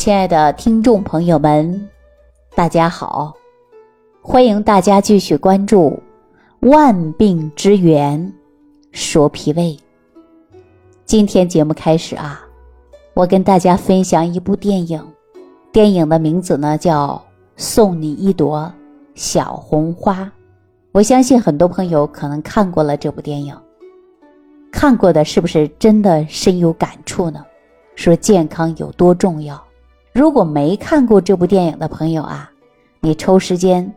亲爱的听众朋友们，大家好！欢迎大家继续关注《万病之源说脾胃》。今天节目开始啊，我跟大家分享一部电影，电影的名字呢叫《送你一朵小红花》。我相信很多朋友可能看过了这部电影，看过的是不是真的深有感触呢？说健康有多重要？如果没看过这部电影的朋友啊，你抽时间，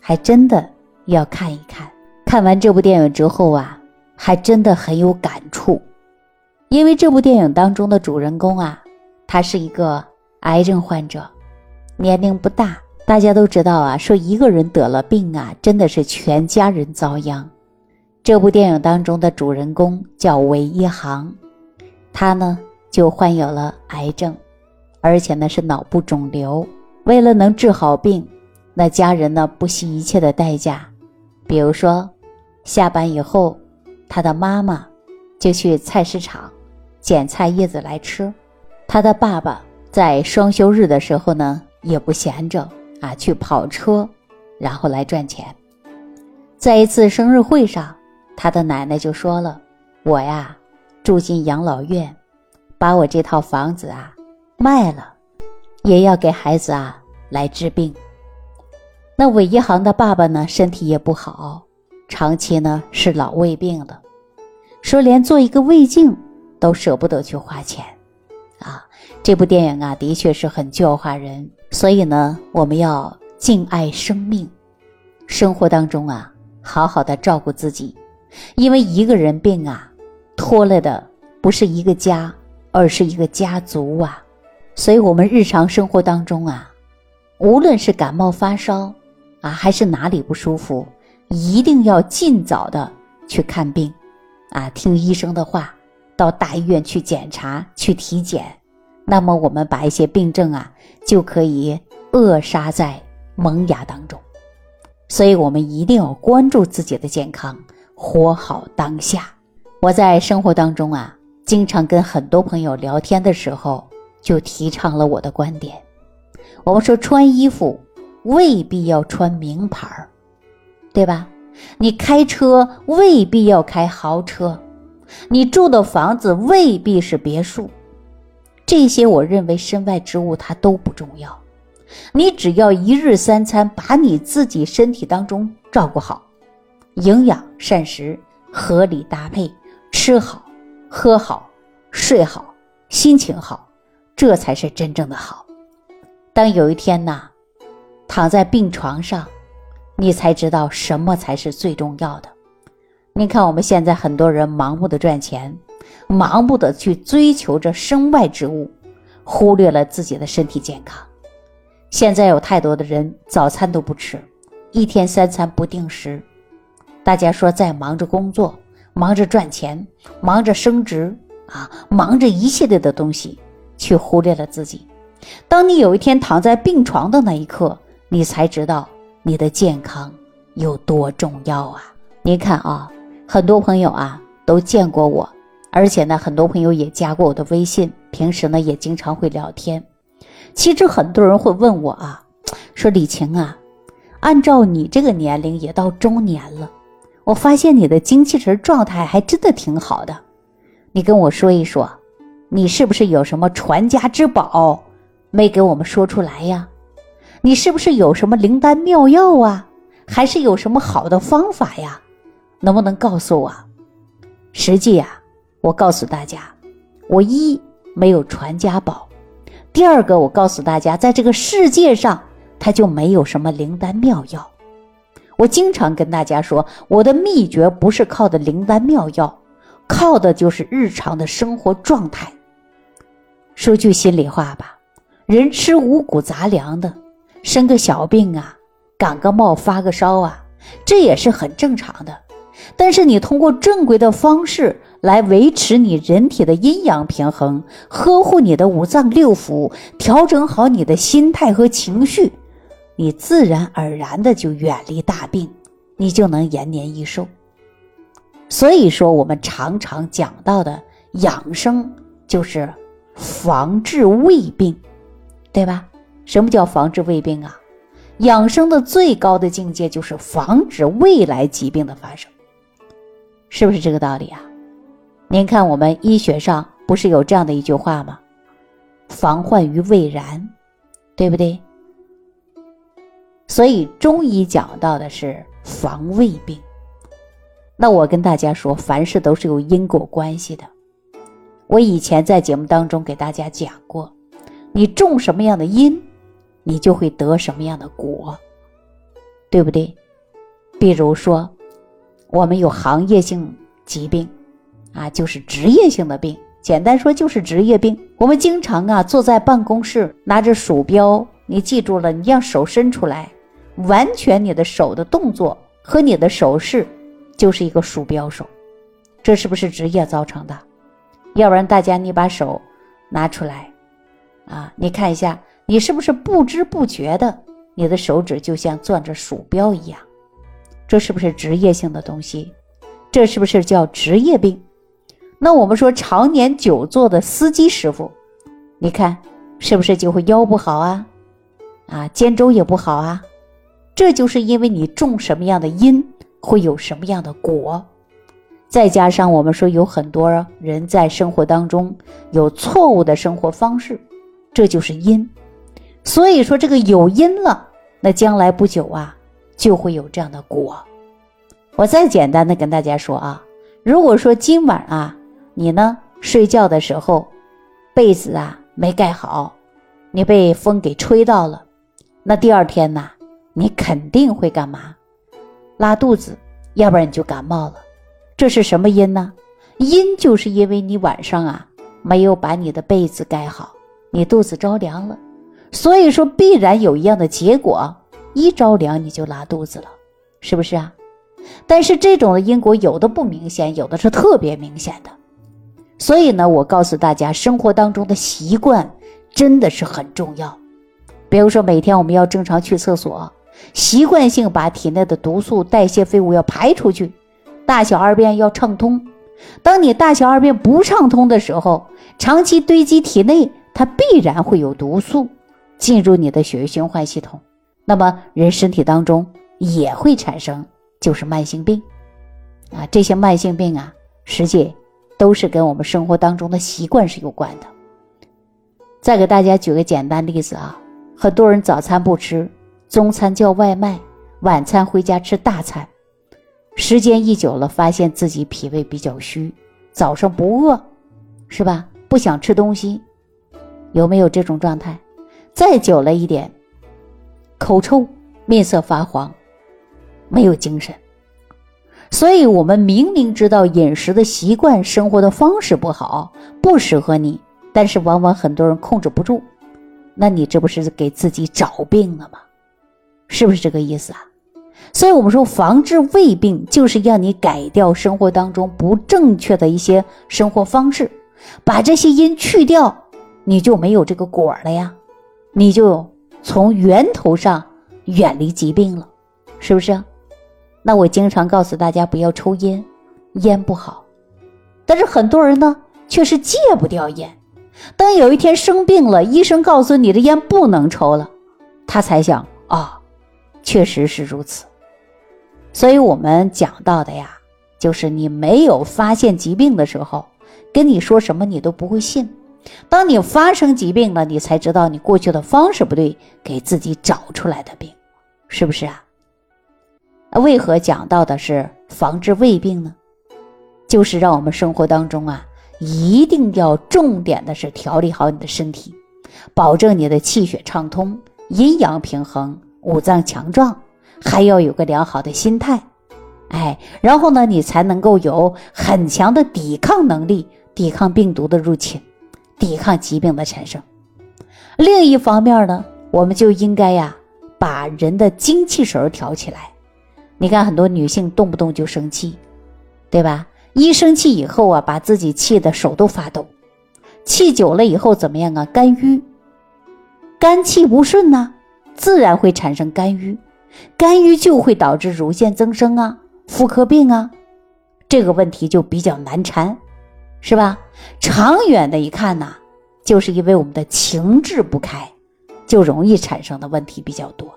还真的要看一看。看完这部电影之后啊，还真的很有感触，因为这部电影当中的主人公啊，他是一个癌症患者，年龄不大。大家都知道啊，说一个人得了病啊，真的是全家人遭殃。这部电影当中的主人公叫韦一航，他呢就患有了癌症。而且呢是脑部肿瘤，为了能治好病，那家人呢不惜一切的代价，比如说，下班以后，他的妈妈就去菜市场捡菜叶子来吃，他的爸爸在双休日的时候呢也不闲着啊，去跑车，然后来赚钱。在一次生日会上，他的奶奶就说了：“我呀，住进养老院，把我这套房子啊。”卖了，也要给孩子啊来治病。那韦一航的爸爸呢，身体也不好，长期呢是老胃病的，说连做一个胃镜都舍不得去花钱，啊，这部电影啊的确是很教化人。所以呢，我们要敬爱生命，生活当中啊好好的照顾自己，因为一个人病啊，拖累的不是一个家，而是一个家族啊。所以，我们日常生活当中啊，无论是感冒发烧啊，还是哪里不舒服，一定要尽早的去看病，啊，听医生的话，到大医院去检查、去体检。那么，我们把一些病症啊，就可以扼杀在萌芽当中。所以，我们一定要关注自己的健康，活好当下。我在生活当中啊，经常跟很多朋友聊天的时候。就提倡了我的观点。我们说穿衣服未必要穿名牌儿，对吧？你开车未必要开豪车，你住的房子未必是别墅。这些我认为身外之物它都不重要。你只要一日三餐把你自己身体当中照顾好，营养膳食合理搭配，吃好喝好睡好，心情好。这才是真正的好。当有一天呐，躺在病床上，你才知道什么才是最重要的。你看，我们现在很多人盲目的赚钱，盲目的去追求着身外之物，忽略了自己的身体健康。现在有太多的人早餐都不吃，一天三餐不定时。大家说，在忙着工作，忙着赚钱，忙着升职啊，忙着一系列的东西。却忽略了自己。当你有一天躺在病床的那一刻，你才知道你的健康有多重要啊！您看啊，很多朋友啊都见过我，而且呢，很多朋友也加过我的微信，平时呢也经常会聊天。其实很多人会问我啊，说李晴啊，按照你这个年龄也到中年了，我发现你的精气神状态还真的挺好的，你跟我说一说。你是不是有什么传家之宝没给我们说出来呀？你是不是有什么灵丹妙药啊？还是有什么好的方法呀？能不能告诉我？实际啊，我告诉大家，我一没有传家宝，第二个我告诉大家，在这个世界上，它就没有什么灵丹妙药。我经常跟大家说，我的秘诀不是靠的灵丹妙药，靠的就是日常的生活状态。说句心里话吧，人吃五谷杂粮的，生个小病啊，感个冒发个烧啊，这也是很正常的。但是你通过正规的方式来维持你人体的阴阳平衡，呵护你的五脏六腑，调整好你的心态和情绪，你自然而然的就远离大病，你就能延年益寿。所以说，我们常常讲到的养生就是。防治胃病，对吧？什么叫防治胃病啊？养生的最高的境界就是防止未来疾病的发生，是不是这个道理啊？您看，我们医学上不是有这样的一句话吗？“防患于未然”，对不对？所以中医讲到的是防胃病。那我跟大家说，凡事都是有因果关系的。我以前在节目当中给大家讲过，你种什么样的因，你就会得什么样的果，对不对？比如说，我们有行业性疾病，啊，就是职业性的病。简单说就是职业病。我们经常啊坐在办公室，拿着鼠标，你记住了，你让手伸出来，完全你的手的动作和你的手势。就是一个鼠标手，这是不是职业造成的？要不然大家你把手拿出来，啊，你看一下，你是不是不知不觉的，你的手指就像攥着鼠标一样？这是不是职业性的东西？这是不是叫职业病？那我们说常年久坐的司机师傅，你看是不是就会腰不好啊？啊，肩周也不好啊？这就是因为你种什么样的因。会有什么样的果？再加上我们说有很多人在生活当中有错误的生活方式，这就是因。所以说这个有因了，那将来不久啊就会有这样的果。我再简单的跟大家说啊，如果说今晚啊你呢睡觉的时候被子啊没盖好，你被风给吹到了，那第二天呢你肯定会干嘛？拉肚子，要不然你就感冒了，这是什么因呢？因就是因为你晚上啊没有把你的被子盖好，你肚子着凉了，所以说必然有一样的结果，一着凉你就拉肚子了，是不是啊？但是这种的因果有的不明显，有的是特别明显的，所以呢，我告诉大家，生活当中的习惯真的是很重要，比如说每天我们要正常去厕所。习惯性把体内的毒素、代谢废物要排出去，大小二便要畅通。当你大小二便不畅通的时候，长期堆积体内，它必然会有毒素进入你的血液循环系统，那么人身体当中也会产生就是慢性病啊。这些慢性病啊，实际都是跟我们生活当中的习惯是有关的。再给大家举个简单例子啊，很多人早餐不吃。中餐叫外卖，晚餐回家吃大餐，时间一久了，发现自己脾胃比较虚，早上不饿，是吧？不想吃东西，有没有这种状态？再久了一点，口臭、面色发黄，没有精神。所以，我们明明知道饮食的习惯、生活的方式不好，不适合你，但是往往很多人控制不住，那你这不是给自己找病了吗？是不是这个意思啊？所以我们说防治胃病，就是要你改掉生活当中不正确的一些生活方式，把这些因去掉，你就没有这个果了呀，你就从源头上远离疾病了，是不是？那我经常告诉大家不要抽烟，烟不好，但是很多人呢却是戒不掉烟，当有一天生病了，医生告诉你的烟不能抽了，他才想啊。确实是如此，所以我们讲到的呀，就是你没有发现疾病的时候，跟你说什么你都不会信；当你发生疾病了，你才知道你过去的方式不对，给自己找出来的病，是不是啊？那为何讲到的是防治胃病呢？就是让我们生活当中啊，一定要重点的是调理好你的身体，保证你的气血畅通，阴阳平衡。五脏强壮，还要有个良好的心态，哎，然后呢，你才能够有很强的抵抗能力，抵抗病毒的入侵，抵抗疾病的产生。另一方面呢，我们就应该呀，把人的精气神调起来。你看，很多女性动不动就生气，对吧？一生气以后啊，把自己气得手都发抖，气久了以后怎么样啊？肝郁，肝气不顺呢。自然会产生肝郁，肝郁就会导致乳腺增生啊、妇科病啊，这个问题就比较难缠，是吧？长远的一看呐，就是因为我们的情志不开，就容易产生的问题比较多。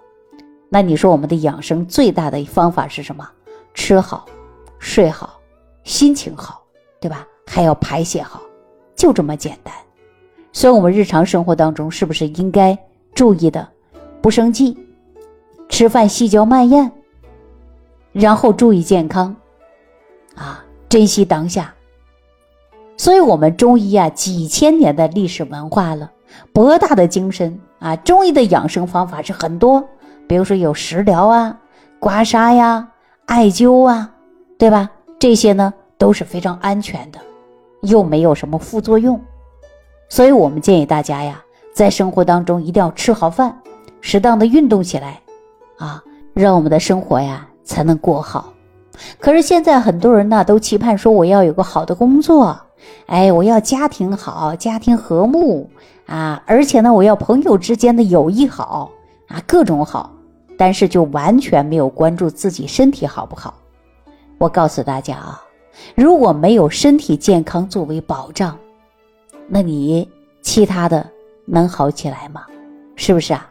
那你说我们的养生最大的方法是什么？吃好，睡好，心情好，对吧？还要排泄好，就这么简单。所以，我们日常生活当中是不是应该注意的？不生气，吃饭细嚼慢咽，然后注意健康，啊，珍惜当下。所以，我们中医啊，几千年的历史文化了，博大的精深啊，中医的养生方法是很多，比如说有食疗啊、刮痧呀、艾灸啊，对吧？这些呢都是非常安全的，又没有什么副作用。所以我们建议大家呀，在生活当中一定要吃好饭，适当的运动起来，啊，让我们的生活呀才能过好。可是现在很多人呢都期盼说我要有个好的工作，哎，我要家庭好，家庭和睦啊，而且呢我要朋友之间的友谊好啊，各种好，但是就完全没有关注自己身体好不好。我告诉大家啊，如果没有身体健康作为保障，那你其他的能好起来吗？是不是啊？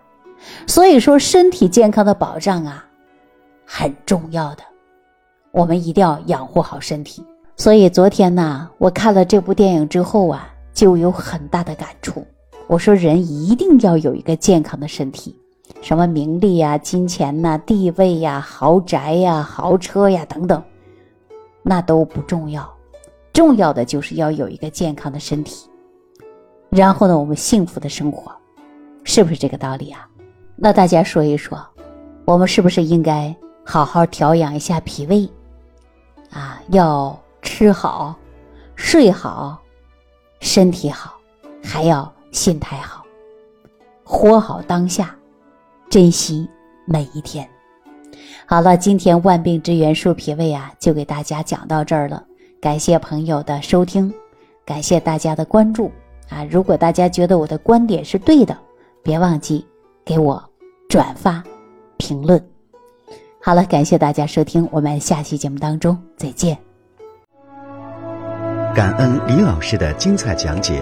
所以说身体健康的保障啊，很重要的，我们一定要养护好身体。所以昨天呢，我看了这部电影之后啊，就有很大的感触。我说人一定要有一个健康的身体，什么名利呀、金钱呐、地位呀、豪宅呀、豪车呀等等，那都不重要，重要的就是要有一个健康的身体。然后呢，我们幸福的生活，是不是这个道理啊？那大家说一说，我们是不是应该好好调养一下脾胃？啊，要吃好，睡好，身体好，还要心态好，活好当下，珍惜每一天。好了，今天万病之源树脾胃啊，就给大家讲到这儿了。感谢朋友的收听，感谢大家的关注。啊，如果大家觉得我的观点是对的，别忘记给我转发、评论。好了，感谢大家收听，我们下期节目当中再见。感恩李老师的精彩讲解。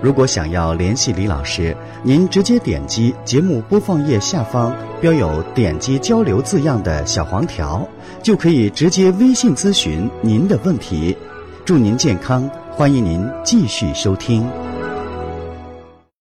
如果想要联系李老师，您直接点击节目播放页下方标有“点击交流”字样的小黄条，就可以直接微信咨询您的问题。祝您健康，欢迎您继续收听。